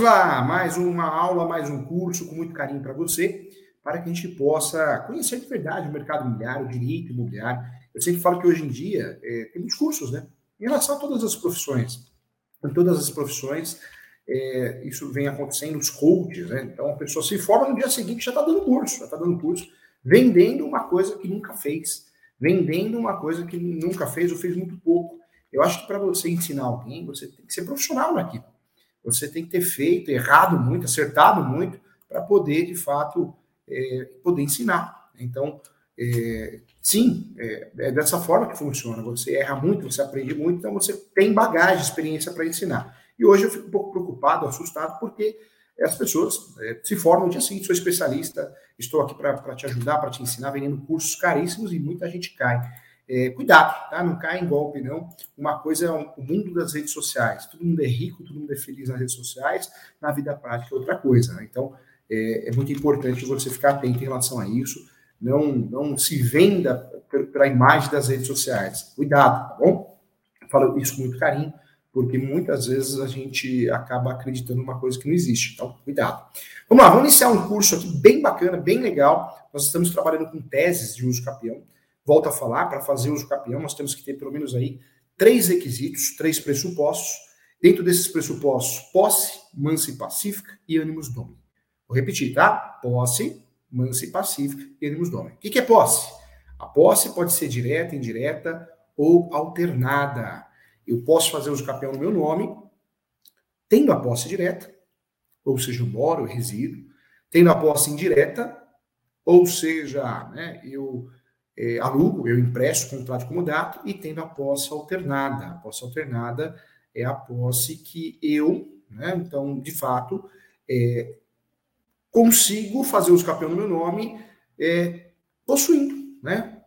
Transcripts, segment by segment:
Vamos lá, mais uma aula, mais um curso com muito carinho para você, para que a gente possa conhecer de verdade o mercado imobiliário, o direito imobiliário. Eu sempre falo que hoje em dia é, tem muitos cursos, né? Em relação a todas as profissões. Em todas as profissões, é, isso vem acontecendo, os coaches, né? Então a pessoa se forma no dia seguinte já está dando curso, já está dando curso, vendendo uma coisa que nunca fez, vendendo uma coisa que nunca fez ou fez muito pouco. Eu acho que para você ensinar alguém, você tem que ser profissional naquilo. Você tem que ter feito, errado muito, acertado muito, para poder, de fato, é, poder ensinar. Então, é, sim, é, é, dessa forma que funciona. Você erra muito, você aprende muito, então você tem bagagem, experiência para ensinar. E hoje eu fico um pouco preocupado, assustado, porque as pessoas é, se formam dia seguinte, sou especialista, estou aqui para te ajudar, para te ensinar, vendendo cursos caríssimos e muita gente cai. É, cuidado, tá? Não cai em golpe, não. Uma coisa é o mundo das redes sociais. Todo mundo é rico, todo mundo é feliz nas redes sociais. Na vida prática é outra coisa. Né? Então, é, é, muito importante você ficar atento em relação a isso. Não, não se venda para a imagem das redes sociais. Cuidado, tá bom? Falo isso com muito carinho, porque muitas vezes a gente acaba acreditando numa coisa que não existe. Então, cuidado. Vamos lá, vamos iniciar um curso aqui bem bacana, bem legal. Nós estamos trabalhando com teses de uso capião volto a falar, para fazer uso campeão, nós temos que ter pelo menos aí três requisitos, três pressupostos. Dentro desses pressupostos, posse, mansa e pacífica e ânimos domini. Vou repetir, tá? Posse, mansa e pacífica e ânimos domini. O que, que é posse? A posse pode ser direta, indireta ou alternada. Eu posso fazer uso campeão no meu nome, tendo a posse direta, ou seja, eu moro, eu resido, tendo a posse indireta, ou seja, né, eu é, alugo, eu empresto contrato de comodato e tendo a posse alternada. A posse alternada é a posse que eu, né, então, de fato, é, consigo fazer uso campeão no meu nome é, possuindo, né?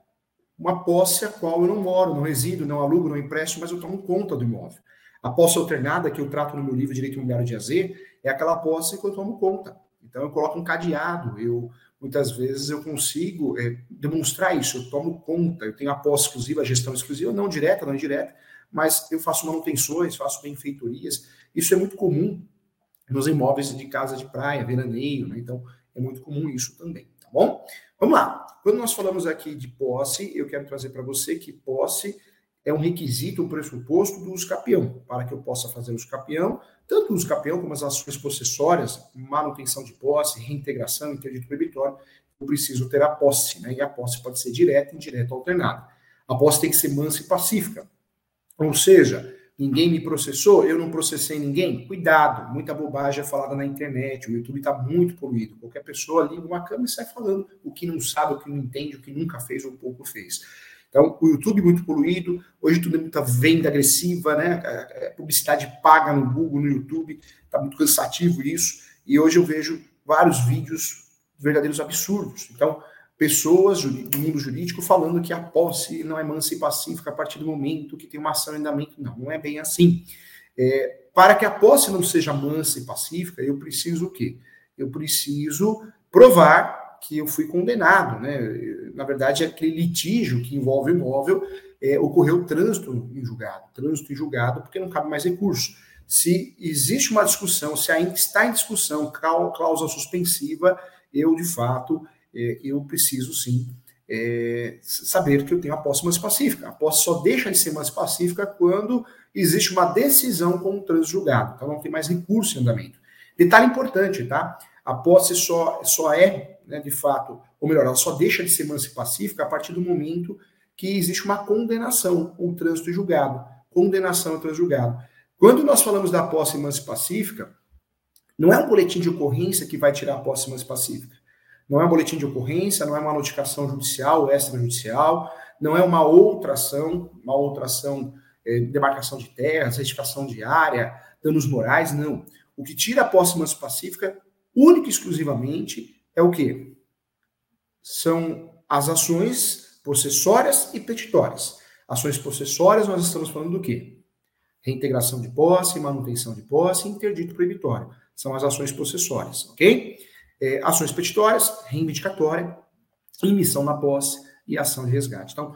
Uma posse a qual eu não moro, não resido, não alugo, não empresto, mas eu tomo conta do imóvel. A posse alternada, que eu trato no meu livro Direito Imobiliário de AZ, é aquela posse que eu tomo conta. Então, eu coloco um cadeado, eu muitas vezes eu consigo é, demonstrar isso, eu tomo conta, eu tenho a posse exclusiva, a gestão exclusiva, não direta, não indireta, mas eu faço manutenções, faço benfeitorias. Isso é muito comum nos imóveis de casa de praia, veraneio, né? então é muito comum isso também, tá bom? Vamos lá. Quando nós falamos aqui de posse, eu quero trazer para você que posse é um requisito, um pressuposto do uso capião, para que eu possa fazer o capião, tanto o uso capião como as ações possessórias, manutenção de posse, reintegração, interdito proibitório, eu preciso ter a posse, né? E a posse pode ser direta, indireta alternada. A posse tem que ser mansa e pacífica. Ou seja, ninguém me processou, eu não processei ninguém. Cuidado, muita bobagem é falada na internet, o YouTube está muito poluído. Qualquer pessoa liga uma câmera e sai falando o que não sabe, o que não entende, o que nunca fez ou pouco fez. Então, o YouTube muito poluído, hoje tudo é muita venda agressiva, né? Publicidade paga no Google, no YouTube, está muito cansativo isso. E hoje eu vejo vários vídeos verdadeiros absurdos. Então, pessoas do mundo jurídico falando que a posse não é mansa e pacífica a partir do momento que tem uma ação em andamento. Não, não é bem assim. É, para que a posse não seja mansa e pacífica, eu preciso o quê? Eu preciso provar que eu fui condenado, né? Na verdade, aquele litígio que envolve o imóvel é, ocorreu trânsito em julgado, trânsito em julgado, porque não cabe mais recurso. Se existe uma discussão, se ainda está em discussão cláusula suspensiva, eu de fato é, eu preciso sim é, saber que eu tenho a posse mais pacífica. A posse só deixa de ser mais pacífica quando existe uma decisão com o trânsito julgado. Então não tem mais recurso em andamento. Detalhe importante, tá? A posse só, só é né, de fato, ou melhor, ela só deixa de ser mansa e pacífica a partir do momento que existe uma condenação, um trânsito julgado. Condenação e trânsito julgado. Quando nós falamos da posse mansa e pacífica, não é um boletim de ocorrência que vai tirar a posse mansa e pacífica. Não é um boletim de ocorrência, não é uma notificação judicial ou extrajudicial, não é uma outra ação, uma outra ação, é, demarcação de terras, retificação de área, danos morais, não. O que tira a posse mansa e pacífica, única e exclusivamente, é o que? São as ações possessórias e petitórias. Ações possessórias, nós estamos falando do quê? Reintegração de posse, manutenção de posse interdito proibitório. São as ações possessórias, ok? É, ações petitórias, reivindicatória, emissão na posse e ação de resgate. Então,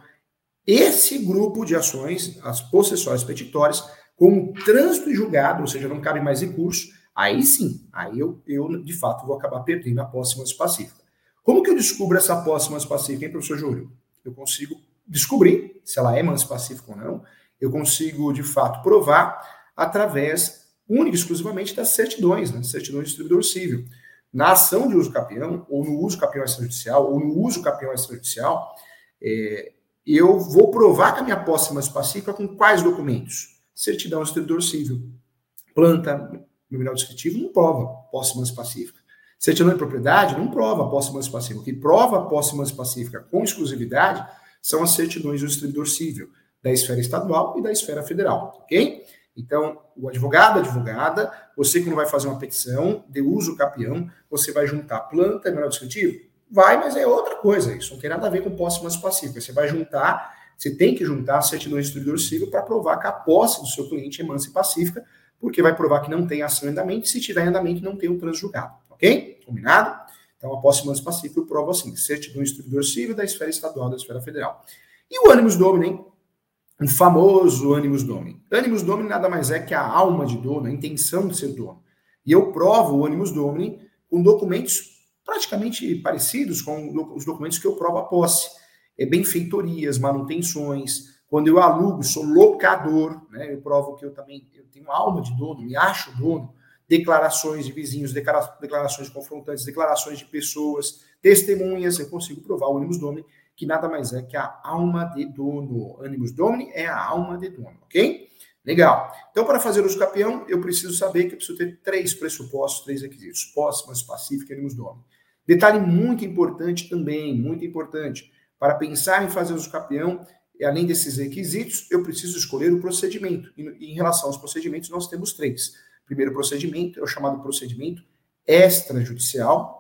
esse grupo de ações, as possessórias petitórias, como trânsito e julgado, ou seja, não cabe mais recurso, aí sim, aí eu, eu de fato vou acabar perdendo a posse mais pacífica. Como que eu descubro essa posse mais pacífica, hein, professor Júlio? Eu consigo descobrir se ela é mais pacífica ou não, eu consigo de fato provar através única e exclusivamente das certidões, né, certidões de distribuidor civil. Na ação de uso capião, ou no uso capião extrajudicial, ou no uso capião extrajudicial, é, eu vou provar que a minha posse é mais pacífica com quais documentos? Certidão de distribuidor civil. Planta, nominal descritivo, não prova posse pacífica. Certidão de propriedade não prova posse pacífica. O que prova posse pacífica com exclusividade são as certidões do distribuidor civil da esfera estadual e da esfera federal, ok? Então, o advogado, advogada, você que não vai fazer uma petição de uso capião, você vai juntar planta e menor descritivo? Vai, mas é outra coisa. Isso não tem nada a ver com posse pacífica. Você vai juntar, você tem que juntar a certidão de distribuidor civil para provar que a posse do seu cliente é mansa e pacífica, porque vai provar que não tem ação em andamento, se tiver em andamento, não tem um transjugado, ok? Combinado? Então, a posse mansa e pacífica eu provo assim, certidão de distribuidor civil da esfera estadual, da esfera federal. E o ânimos domini, o famoso animus domini. Animus domini nada mais é que a alma de dono, a intenção de ser dono. E eu provo o animus domini com documentos praticamente parecidos com os documentos que eu provo a posse. É benfeitorias, manutenções. Quando eu alugo, sou locador, né? Eu provo que eu também eu tenho alma de dono, me acho dono. Declarações de vizinhos, declarações confrontantes, declarações de pessoas, testemunhas, eu consigo provar o animus domini que nada mais é que a alma de dono. Animus Domini é a alma de dono, ok? Legal. Então, para fazer uso capião, eu preciso saber que eu preciso ter três pressupostos, três requisitos: posse, mas pacífica e animus domini. Detalhe muito importante também, muito importante. Para pensar em fazer uso capião, além desses requisitos, eu preciso escolher o procedimento. E em relação aos procedimentos, nós temos três. O primeiro procedimento é o chamado procedimento extrajudicial,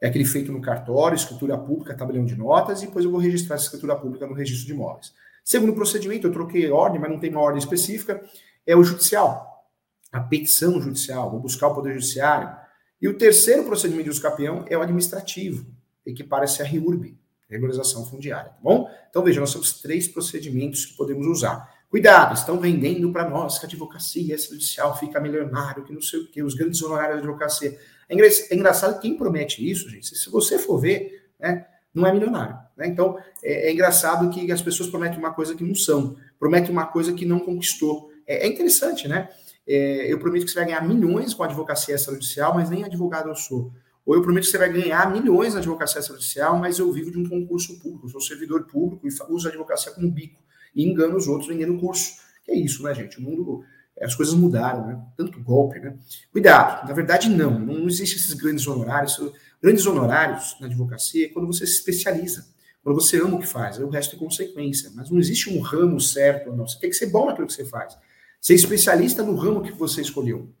é aquele feito no cartório, escritura pública, tabelião de notas, e depois eu vou registrar essa escritura pública no registro de imóveis. Segundo procedimento, eu troquei ordem, mas não tem uma ordem específica, é o judicial, a petição judicial, vou buscar o Poder Judiciário. E o terceiro procedimento de uso capião é o administrativo, equipara-se a REURB, regularização fundiária, tá bom? Então veja, nós temos três procedimentos que podemos usar. Cuidado, estão vendendo para nós que a advocacia judicial fica milionário, que não sei o quê, os grandes honorários da advocacia. É, é engraçado quem promete isso, gente. Se você for ver, né, não é milionário. Né? Então, é, é, engraçado que as pessoas prometem uma coisa que não são, prometem uma coisa que não conquistou. É, é interessante, né? É, eu prometo que você vai ganhar milhões com a advocacia extrajudicial, mas nem advogado eu sou. Ou eu prometo que você vai ganhar milhões na advocacia extrajudicial, mas eu vivo de um concurso público, sou servidor público e uso a advocacia como bico e engano os outros vendendo curso. Que é isso, né, gente? O mundo as coisas mudaram, né? Tanto golpe, né? Cuidado, na verdade, não. Não existe esses grandes honorários. Grandes honorários na advocacia é quando você se especializa, quando você ama o que faz, o resto é consequência. Mas não existe um ramo certo ou não. Você tem que ser bom naquilo que você faz. Ser especialista no ramo que você escolheu.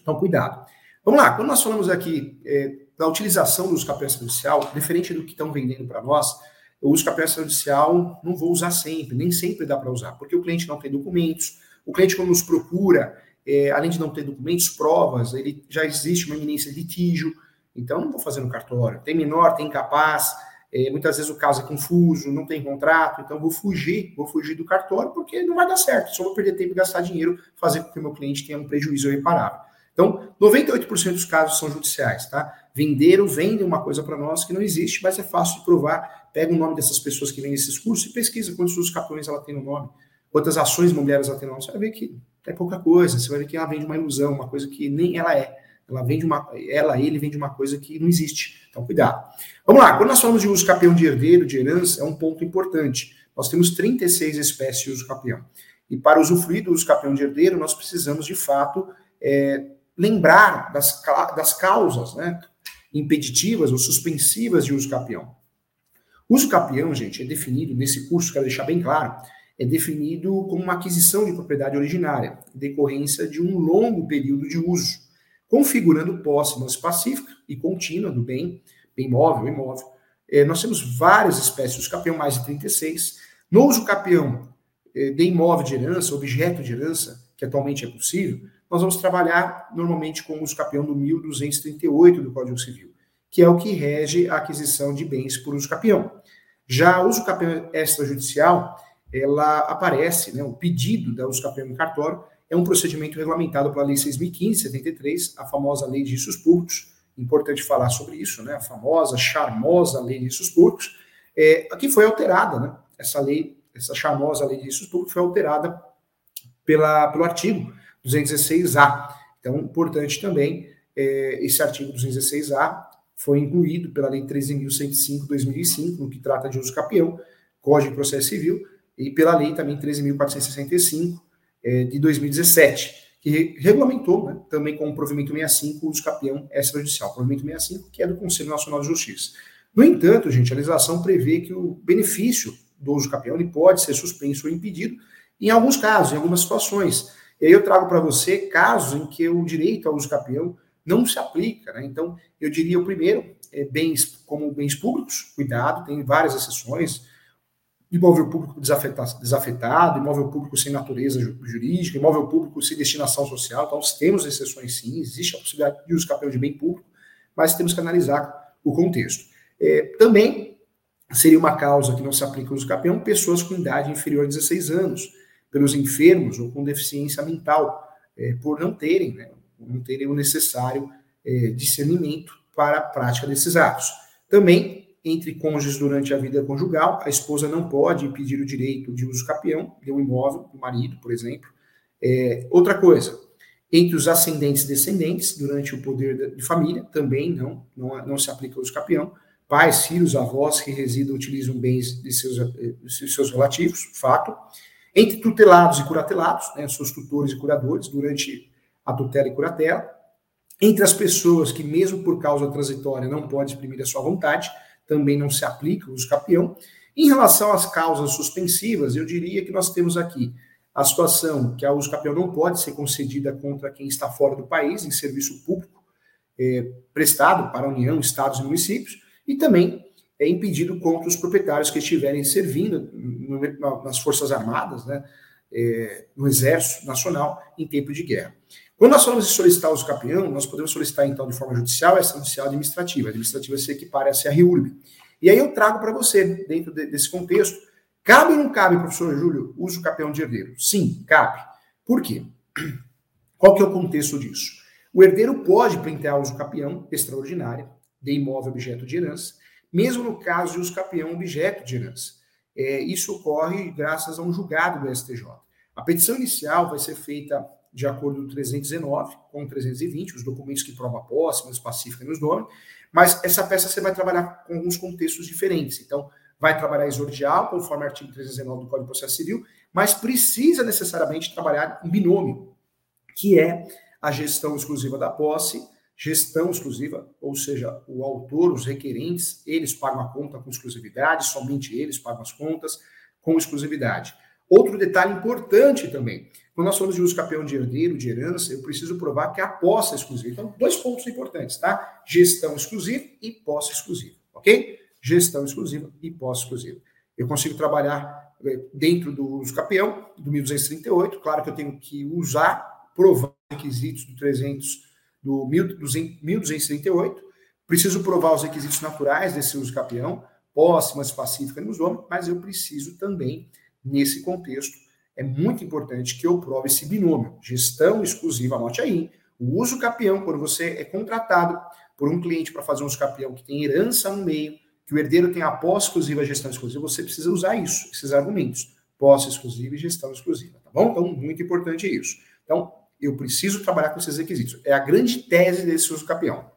Então, cuidado. Vamos lá, quando nós falamos aqui é, da utilização do uso capião judicial, diferente do que estão vendendo para nós, o uso capião judicial não vou usar sempre, nem sempre dá para usar, porque o cliente não tem documentos, o cliente, quando nos procura, é, além de não ter documentos, provas, ele já existe uma iminência de litígio, então não vou fazer no cartório. Tem menor, tem incapaz, é, muitas vezes o caso é confuso, não tem contrato, então vou fugir, vou fugir do cartório porque não vai dar certo, só vou perder tempo e gastar dinheiro, fazer com que o meu cliente tenha um prejuízo irreparável. Então, 98% dos casos são judiciais, tá? Venderam, vendem uma coisa para nós que não existe, mas é fácil de provar. Pega o nome dessas pessoas que vendem esses cursos e pesquisa quantos dos capões ela tem no nome quantas ações imobiliárias ela tem você vai ver que é pouca coisa, você vai ver que ela vende uma ilusão, uma coisa que nem ela é. Ela vende uma, ela, ele vende uma coisa que não existe. Então, cuidado. Vamos lá, quando nós falamos de uso capião de herdeiro, de herança, é um ponto importante. Nós temos 36 espécies de uso capião. E para usufruir do uso capião de herdeiro, nós precisamos, de fato, é, lembrar das, das causas né, impeditivas ou suspensivas de uso capião. Uso capião, gente, é definido nesse curso, quero deixar bem claro, é definido como uma aquisição de propriedade originária, decorrência de um longo período de uso, configurando posse mais pacífica e contínua do bem, bem móvel imóvel. É, nós temos várias espécies de capião, mais de 36. No uso capião é, de imóvel de herança, objeto de herança, que atualmente é possível, nós vamos trabalhar normalmente com o uso capião do 1238 do Código Civil, que é o que rege a aquisição de bens por uso capião. Já o uso capião extrajudicial ela aparece, né, o pedido da usucapião em cartório, é um procedimento regulamentado pela Lei 6.015-73, a famosa Lei de Riscos Públicos. Importante falar sobre isso, né? A famosa, charmosa Lei de Riscos Públicos, é, que foi alterada, né? Essa lei, essa charmosa Lei de Riscos Públicos foi alterada pela, pelo artigo 216A. Então, importante também, é, esse artigo 216A foi incluído pela Lei 13.105-2005, no que trata de uso capião, Código de Processo Civil, e pela Lei também 13.465, é, de 2017, que regulamentou, né, também com o provimento 65, o uso capião extrajudicial. Provimento 65, que é do Conselho Nacional de Justiça. No entanto, gente, a legislação prevê que o benefício do uso capião ele pode ser suspenso ou impedido em alguns casos, em algumas situações. E aí eu trago para você casos em que o direito ao uso capião não se aplica. Né? Então, eu diria o primeiro, é bens como bens públicos, cuidado, tem várias exceções, imóvel público desafetado, desafetado, imóvel público sem natureza jurídica, imóvel público sem destinação social. Então, temos exceções sim, existe a possibilidade de uso capião de bem público, mas temos que analisar o contexto. É, também seria uma causa que não se aplica o uso capião pessoas com idade inferior a 16 anos, pelos enfermos ou com deficiência mental, é, por não terem, né, não terem o necessário é, discernimento para a prática desses atos. Também, entre cônjuges durante a vida conjugal, a esposa não pode impedir o direito de uso capião de um imóvel, do marido, por exemplo. É, outra coisa, entre os ascendentes e descendentes, durante o poder de família, também não, não, não se aplica o uso capião. Pais, filhos, avós que residam utilizam bens de seus, de seus relativos, fato. Entre tutelados e curatelados, né, seus tutores e curadores, durante a tutela e curatela, entre as pessoas que, mesmo por causa transitória, não podem exprimir a sua vontade, também não se aplica o uso capião. Em relação às causas suspensivas, eu diria que nós temos aqui a situação que a uso capião não pode ser concedida contra quem está fora do país, em serviço público é, prestado para a União, Estados e municípios, e também é impedido contra os proprietários que estiverem servindo no, nas Forças Armadas, né, é, no Exército Nacional, em tempo de guerra. Quando nós falamos de solicitar uso capião, nós podemos solicitar, então, de forma judicial e extrajudicial administrativa. A administrativa se equipara a CRURB. E aí eu trago para você, dentro de, desse contexto, cabe ou não cabe, professor Júlio, uso capião de herdeiro? Sim, cabe. Por quê? Qual que é o contexto disso? O herdeiro pode pleitear uso capião extraordinária de imóvel objeto de herança, mesmo no caso de uso capião objeto de herança. É, isso ocorre graças a um julgado do STJ. A petição inicial vai ser feita de acordo com 319 com 320, os documentos que provam a posse, menos pacífica e nos nomes, mas essa peça você vai trabalhar com alguns contextos diferentes. Então, vai trabalhar exordial, conforme o artigo 319 do Código de Processo Civil, mas precisa necessariamente trabalhar um binômio, que é a gestão exclusiva da posse, gestão exclusiva, ou seja, o autor, os requerentes, eles pagam a conta com exclusividade, somente eles pagam as contas com exclusividade. Outro detalhe importante também, quando nós falamos de uso capião de herdeiro, de herança, eu preciso provar que a posse é exclusiva. Então, dois pontos importantes, tá? Gestão exclusiva e posse exclusiva, ok? Gestão exclusiva e posse exclusiva. Eu consigo trabalhar eh, dentro do uso capião, do 1238, claro que eu tenho que usar, provar requisitos do 300, do 1238, preciso provar os requisitos naturais desse uso capião, posse, pacífica nos homens, mas eu preciso também, nesse contexto, é muito importante que eu prove esse binômio. Gestão exclusiva, anote aí. O uso capião, quando você é contratado por um cliente para fazer um uso capião que tem herança no meio, que o herdeiro tem a posse exclusiva a gestão exclusiva, você precisa usar isso, esses argumentos. Posse exclusiva e gestão exclusiva, tá bom? Então, muito importante isso. Então, eu preciso trabalhar com esses requisitos. É a grande tese desse uso capião.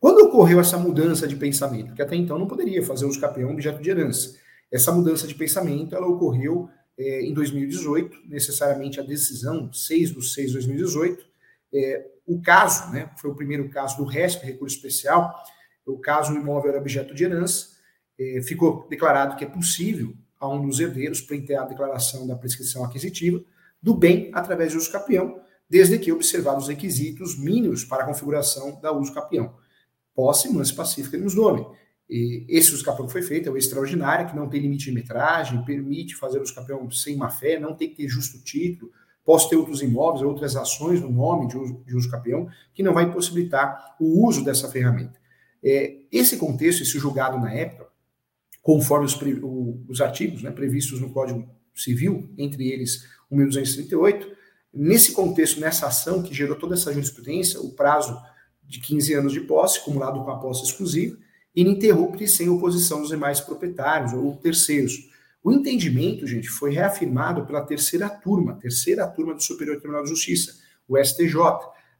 Quando ocorreu essa mudança de pensamento, que até então não poderia fazer uso capião objeto de herança, essa mudança de pensamento ela ocorreu é, em 2018, necessariamente a decisão 6 de 6 de 2018. É, o caso, né, foi o primeiro caso do RESP, recurso especial, o caso o imóvel era objeto de herança, é, ficou declarado que é possível a um dos herdeiros pleitear a declaração da prescrição aquisitiva do bem através de uso capião, desde que observados os requisitos mínimos para a configuração da uso capião. Posse, mansa pacífica nos nome. E esse uso campeão que foi feito é o extraordinário, que não tem limite de metragem, permite fazer o campeão sem má fé, não tem que ter justo título. Posso ter outros imóveis, outras ações no nome de uso, de uso campeão, que não vai possibilitar o uso dessa ferramenta. É, esse contexto, esse julgado na época, conforme os, os artigos né, previstos no Código Civil, entre eles o 1238, Nesse contexto, nessa ação que gerou toda essa jurisprudência, o prazo de 15 anos de posse, acumulado com a posse exclusiva, ininterrupto e sem oposição dos demais proprietários ou terceiros. O entendimento, gente, foi reafirmado pela terceira turma, terceira turma do Superior Tribunal de Justiça, o STJ,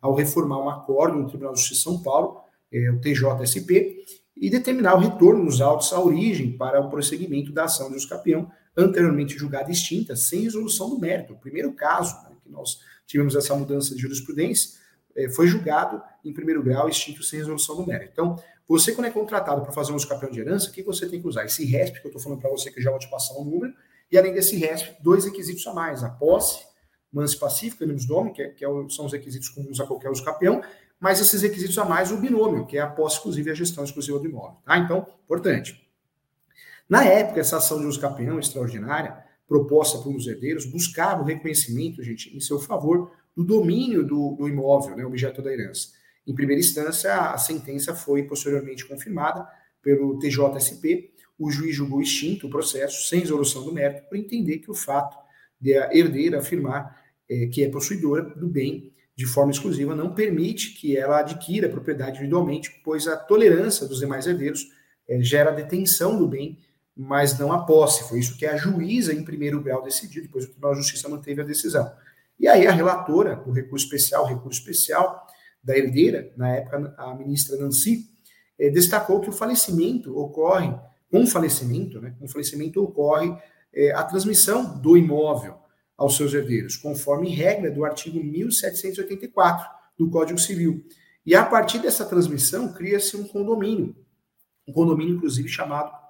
ao reformar um acordo no Tribunal de Justiça de São Paulo, é, o TJSP, e determinar o retorno dos autos à origem para o prosseguimento da ação de Oscapião, anteriormente julgada extinta, sem resolução do mérito. O primeiro caso né, que nós tivemos essa mudança de jurisprudência é, foi julgado em primeiro grau, extinto sem resolução do mérito. Então, você, quando é contratado para fazer um escapeão de herança, o que você tem que usar? Esse RESP, que eu estou falando para você, que já vou te passar um número, e além desse RESP, dois requisitos a mais: a posse, manse pacífica, animus domi, que, é, que é, são os requisitos comuns a qualquer escapeão, mas esses requisitos a mais, o binômio, que é a posse exclusiva e a gestão exclusiva do imóvel. Tá? Então, importante. Na época, essa ação de uso capião extraordinária, proposta por uns herdeiros, buscava o reconhecimento, gente, em seu favor, do domínio do, do imóvel, né, objeto da herança. Em primeira instância, a sentença foi posteriormente confirmada pelo TJSP. O juiz julgou extinto o processo, sem resolução do mérito, por entender que o fato de a herdeira afirmar é, que é possuidora do bem de forma exclusiva não permite que ela adquira a propriedade individualmente, pois a tolerância dos demais herdeiros é, gera detenção do bem, mas não a posse. Foi isso que a juíza, em primeiro grau, decidiu, depois o Tribunal de Justiça manteve a decisão. E aí a relatora do recurso especial, recurso especial da herdeira, na época a ministra Nancy, eh, destacou que o falecimento ocorre, com o falecimento, né, com falecimento ocorre eh, a transmissão do imóvel aos seus herdeiros, conforme regra do artigo 1784 do Código Civil. E a partir dessa transmissão cria-se um condomínio, um condomínio inclusive chamado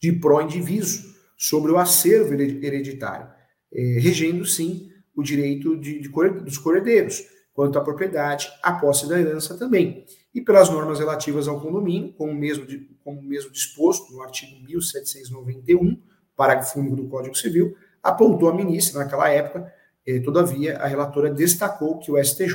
de pró-indiviso, sobre o acervo hereditário, eh, regendo sim o direito de, de, dos cordeiros, quanto à propriedade, a posse da herança também. E pelas normas relativas ao condomínio, como mesmo, como mesmo disposto no artigo 1791, parágrafo único do Código Civil, apontou a ministra naquela época, eh, todavia, a relatora destacou que o STJ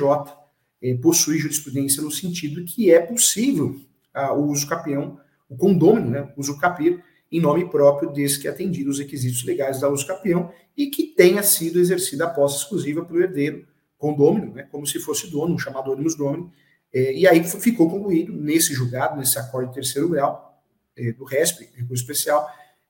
eh, possui jurisprudência no sentido que é possível ah, o uso capião, o condômino, né, o uso capir, em nome próprio, desde que atendido os requisitos legais da uso capião e que tenha sido exercida a posse exclusiva pelo herdeiro condômino, né, como se fosse dono, um chamado ônibus domínio, é, e aí ficou concluído nesse julgado, nesse acordo de terceiro grau é, do RESP, recurso especial,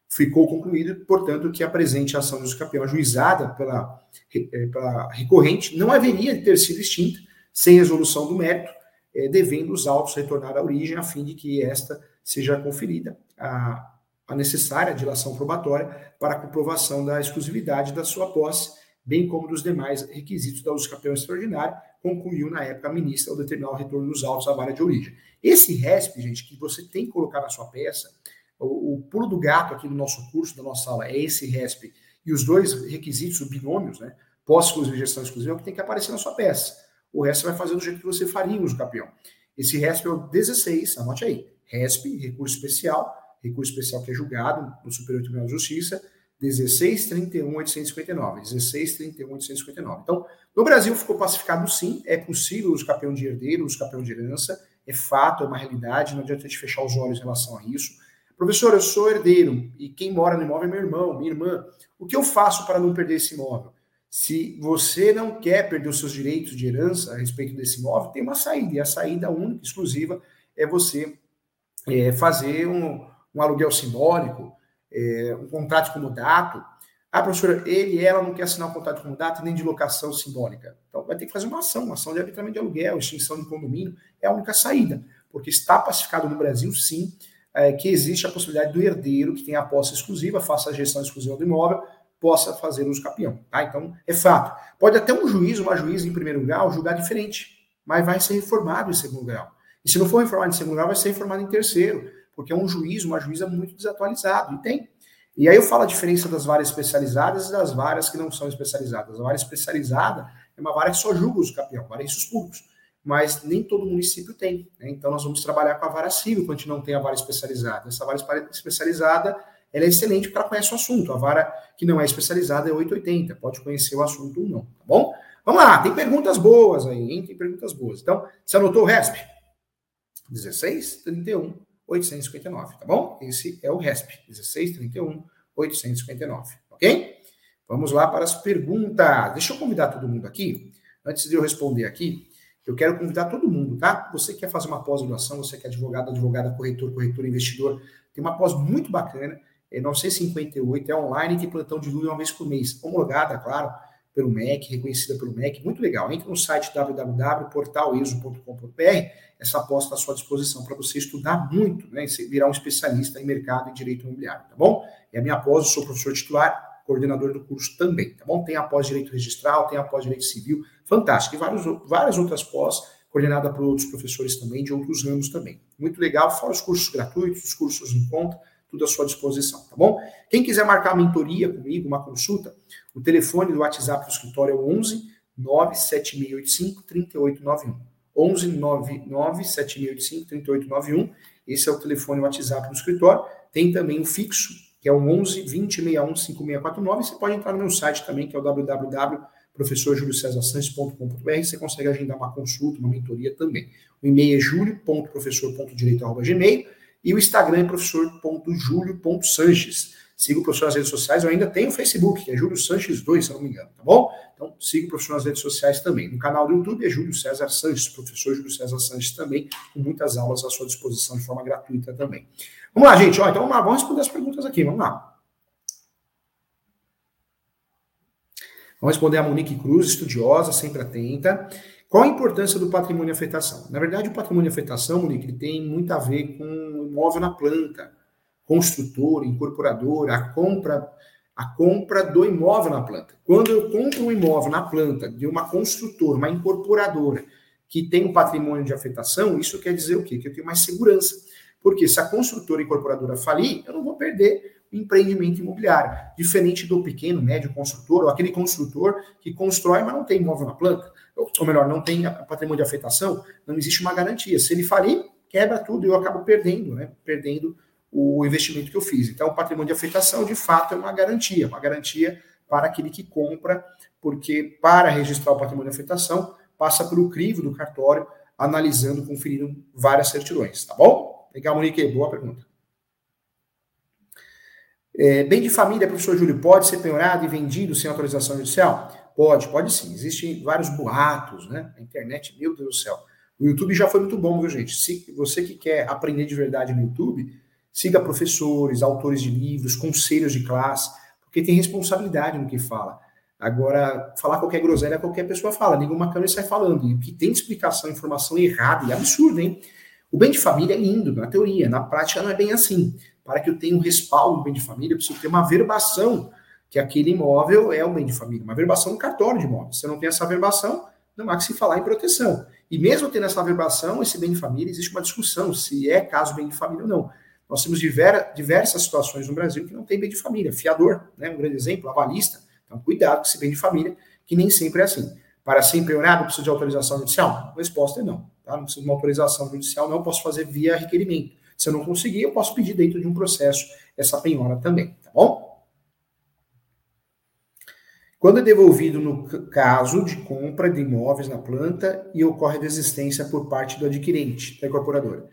ficou concluído, portanto, que a presente ação do campeão ajuizada pela, é, pela recorrente não haveria de ter sido extinta sem resolução do mérito, é, devendo os autos retornar à origem a fim de que esta seja conferida a, a necessária dilação probatória para a comprovação da exclusividade da sua posse bem como dos demais requisitos da uso campeão extraordinário, concluiu na época a ministra ao determinar o retorno dos autos à vara de origem. Esse RESP, gente, que você tem que colocar na sua peça, o, o pulo do gato aqui no nosso curso, da nossa aula, é esse RESP, e os dois requisitos, os binômios, né, pós-exclusiva e gestão exclusiva, é o que tem que aparecer na sua peça. O resto você vai fazer do jeito que você faria o uso campeão. Esse RESP é o 16, anote aí, RESP, recurso especial, recurso especial que é julgado no Superior Tribunal de Justiça, 16, 31, 859. 16, 31, 859. Então, no Brasil ficou pacificado sim, é possível os campeão de herdeiro, os campeão de herança, é fato, é uma realidade, não adianta a gente fechar os olhos em relação a isso. Professor, eu sou herdeiro e quem mora no imóvel é meu irmão, minha irmã. O que eu faço para não perder esse imóvel? Se você não quer perder os seus direitos de herança a respeito desse imóvel, tem uma saída, e a saída única, exclusiva, é você é, fazer um, um aluguel simbólico, é, um contrato de comodato. Ah, professora, ele ela não quer assinar um contrato de comodato nem de locação simbólica. Então vai ter que fazer uma ação, uma ação de arbitramento de aluguel, extinção de condomínio, é a única saída, porque está pacificado no Brasil, sim, é, que existe a possibilidade do herdeiro que tem a posse exclusiva, faça a gestão exclusiva do imóvel, possa fazer uso capião. Tá? Então, é fato. Pode até um juiz, uma juíza em primeiro grau, julgar diferente, mas vai ser reformado em segundo grau. E se não for reformado em segundo grau, vai ser reformado em terceiro porque é um juiz, uma juíza muito desatualizado, e tem. E aí eu falo a diferença das varas especializadas e das varas que não são especializadas. A vara especializada é uma vara que só julga os campeão, varenços públicos, mas nem todo município tem. Né? Então nós vamos trabalhar com a vara civil quando a gente não tem a vara especializada. Essa vara especializada ela é excelente porque ela conhece o assunto. A vara que não é especializada é 880, pode conhecer o assunto ou não, tá bom? Vamos lá, tem perguntas boas aí, hein? Tem perguntas boas. Então, você anotou o RESP? 16, 31, 859, tá bom? Esse é o RESP, 1631 859, ok? Vamos lá para as perguntas. Deixa eu convidar todo mundo aqui. Antes de eu responder aqui, eu quero convidar todo mundo, tá? Você quer fazer uma pós-graduação, você que é advogado, advogada, corretor, corretor, investidor, tem uma pós muito bacana, é 958, é online, tem plantão de lua uma vez por mês, homologada, claro, pelo MEC, reconhecida pelo MEC, muito legal. Entre no site www.portaleso.com.br, essa pós está à sua disposição para você estudar muito, né, e virar um especialista em mercado e direito imobiliário, tá bom? É a minha pós, eu sou professor titular, coordenador do curso também, tá bom? Tem a pós direito registral, tem a pós direito civil, fantástico. E vários, várias outras pós, coordenada por outros professores também, de outros ramos também. Muito legal, fora os cursos gratuitos, os cursos em conta, tudo à sua disposição, tá bom? Quem quiser marcar uma mentoria comigo, uma consulta, o telefone do WhatsApp do escritório é o 11 97685 3891. 11 97685 3891. Esse é o telefone WhatsApp do escritório. Tem também o fixo, que é o 11 20 61 5649. Você pode entrar no meu site também, que é o www.professorjuliocesarsanches.com.br. Você consegue agendar uma consulta, uma mentoria também. O e-mail é julio.professor.direito.gmail e o Instagram é professor.julio.sanches. Siga o professor nas redes sociais. Eu ainda tenho o Facebook, que é Júlio Sanches 2, se não me engano, tá bom? Então, siga o professor nas redes sociais também. No canal do YouTube é Júlio César Sanches, professor Júlio César Sanches também, com muitas aulas à sua disposição de forma gratuita também. Vamos lá, gente. Ó, então, vamos lá, vamos responder as perguntas aqui. Vamos lá. Vamos responder a Monique Cruz, estudiosa, sempre atenta. Qual a importância do patrimônio afetação? Na verdade, o patrimônio afetação, Monique, ele tem muito a ver com imóvel na planta, construtor, incorporador, a compra, a compra do imóvel na planta. Quando eu compro um imóvel na planta de uma construtora, uma incorporadora, que tem um patrimônio de afetação, isso quer dizer o quê? Que eu tenho mais segurança. Porque se a construtora incorporadora falir, eu não vou perder empreendimento imobiliário. Diferente do pequeno, médio construtor, ou aquele construtor que constrói, mas não tem imóvel na planta, ou melhor, não tem patrimônio de afetação, não existe uma garantia. Se ele falir, quebra tudo e eu acabo perdendo, né? Perdendo o investimento que eu fiz. Então, o patrimônio de afetação, de fato, é uma garantia, uma garantia para aquele que compra, porque para registrar o patrimônio de afetação, passa pelo crivo do cartório, analisando, conferindo várias certidões, tá bom? Legal, Monique, boa pergunta. É, bem de família, professor Júlio, pode ser penhorado e vendido sem autorização judicial? Pode, pode sim. Existem vários boatos, né? A internet, meu Deus do céu. O YouTube já foi muito bom, viu, gente? Se você que quer aprender de verdade no YouTube, siga professores, autores de livros, conselhos de classe, porque tem responsabilidade no que fala. Agora, falar qualquer groselha, qualquer pessoa fala, liga uma câmera e sai falando. E o que tem explicação, informação errada e absurda, hein? O bem de família é lindo, na teoria, na prática não é bem assim para que eu tenha um respaldo no bem de família, eu preciso ter uma verbação que aquele imóvel é um bem de família, uma verbação no cartório de imóveis. Se eu não tenho essa verbação, não há que se falar em proteção. E mesmo tendo essa verbação, esse bem de família, existe uma discussão se é caso bem de família ou não. Nós temos diversas situações no Brasil que não tem bem de família. Fiador, né, um grande exemplo, avalista. Então, cuidado com esse bem de família, que nem sempre é assim. Para ser empenhorado, precisa de autorização judicial? A resposta é não. Tá? Não precisa de uma autorização judicial, não. Posso fazer via requerimento. Se eu não conseguir, eu posso pedir dentro de um processo essa penhora também, tá bom? Quando é devolvido no caso de compra de imóveis na planta e ocorre desistência por parte do adquirente, da incorporadora.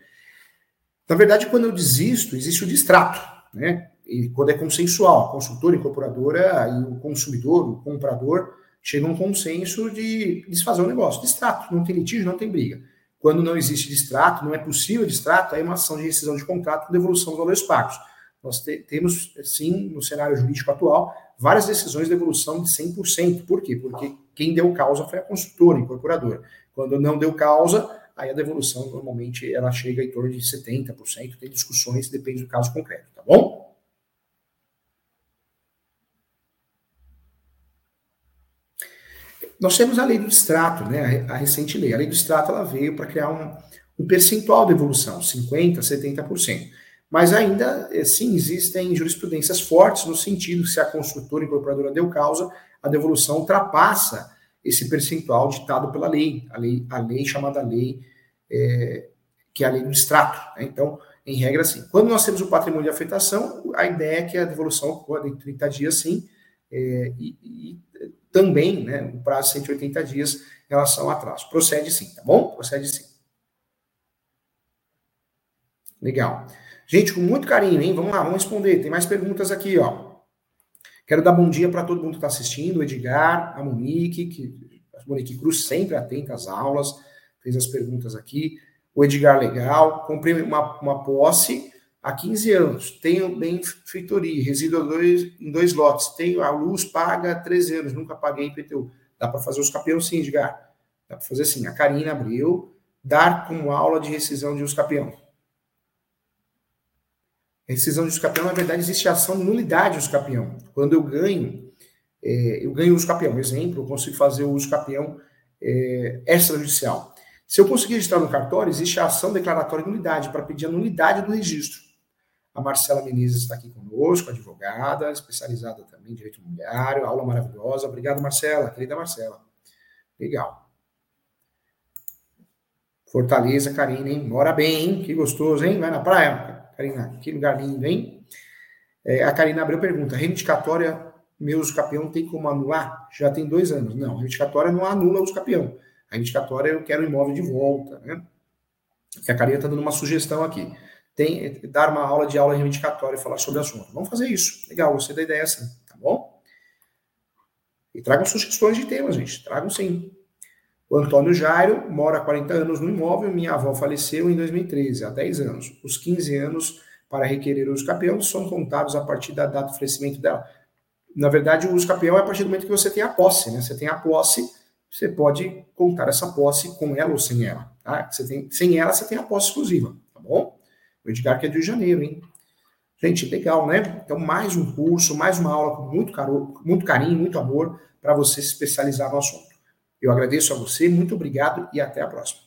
Na verdade, quando eu desisto, existe o distrato, né? E quando é consensual, a consultora, a incorporadora e o consumidor, o comprador, chegam a um consenso de desfazer o negócio. Distrato, não tem litígio, não tem briga. Quando não existe distrato, não é possível distrato, aí é uma ação de rescisão de contrato devolução dos valores pagos. Nós te, temos, sim, no cenário jurídico atual, várias decisões de devolução de 100%. Por quê? Porque quem deu causa foi a consultora, a incorporadora. Quando não deu causa, aí a devolução normalmente ela chega em torno de 70%. Tem discussões, depende do caso concreto, tá bom? Nós temos a lei do extrato, né, a recente lei. A lei do extrato ela veio para criar um, um percentual de evolução, 50%, 70%. Mas ainda, eh, sim, existem jurisprudências fortes no sentido que se a construtora e incorporadora deu causa, a devolução ultrapassa esse percentual ditado pela lei, a lei, a lei chamada lei, é, que é a lei do extrato. Né? Então, em regra, sim. Quando nós temos o patrimônio de afetação, a ideia é que a devolução ocorra em 30 dias, sim, é, e, e também, né, o prazo de 180 dias em relação ao atraso. Procede sim, tá bom? Procede sim. Legal. Gente, com muito carinho, hein? Vamos lá, vamos responder. Tem mais perguntas aqui, ó. Quero dar bom dia para todo mundo que está assistindo, o Edgar, a Monique, que a Monique Cruz sempre atenta às aulas, fez as perguntas aqui. O Edgar Legal, comprei uma, uma posse há 15 anos, tenho benfeitoria, resido dois, em dois lotes, tenho a luz paga há 13 anos, nunca paguei IPTU. Dá para fazer os capiões sim, Edgar. Dá para fazer assim, a Karina abriu, dar como aula de rescisão de uso capião. Rescisão de uso capião, na verdade, existe ação de nulidade de uso capião. Quando eu ganho, é, eu ganho uso capião. Exemplo, eu consigo fazer o uso capião é, extrajudicial. Se eu conseguir registrar no cartório, existe a ação declaratória de nulidade, para pedir a nulidade do registro. A Marcela Menezes está aqui conosco, advogada, especializada também em direito imobiliário, aula maravilhosa. Obrigado, Marcela, querida Marcela. Legal. Fortaleza, Karina, hein? Mora bem, hein? Que gostoso, hein? Vai na praia, Karina. Que lugar lindo, hein? É, a Karina abriu pergunta: reivindicatória, meus campeão tem como anular? Já tem dois anos. Não, reivindicatória não anula os campeão. A reivindicatória eu quero o imóvel de volta, né? E a Karina está dando uma sugestão aqui. Tem, dar uma aula de aula reivindicatória e falar sobre o assunto. Vamos fazer isso. Legal, gostei da ideia essa, tá bom? E tragam sugestões de temas, gente. Tragam sim. O Antônio Jairo mora há 40 anos no imóvel, minha avó faleceu em 2013, há 10 anos. Os 15 anos para requerer o uso são contados a partir da data do falecimento dela. Na verdade, o uso capião é a partir do momento que você tem a posse, né? Você tem a posse, você pode contar essa posse com ela ou sem ela. Tá? Você tem, sem ela, você tem a posse exclusiva, tá bom? O Edgar que é de Janeiro, hein? Gente, legal, né? Então, mais um curso, mais uma aula com muito, caro, muito carinho, muito amor para você se especializar no assunto. Eu agradeço a você, muito obrigado e até a próxima.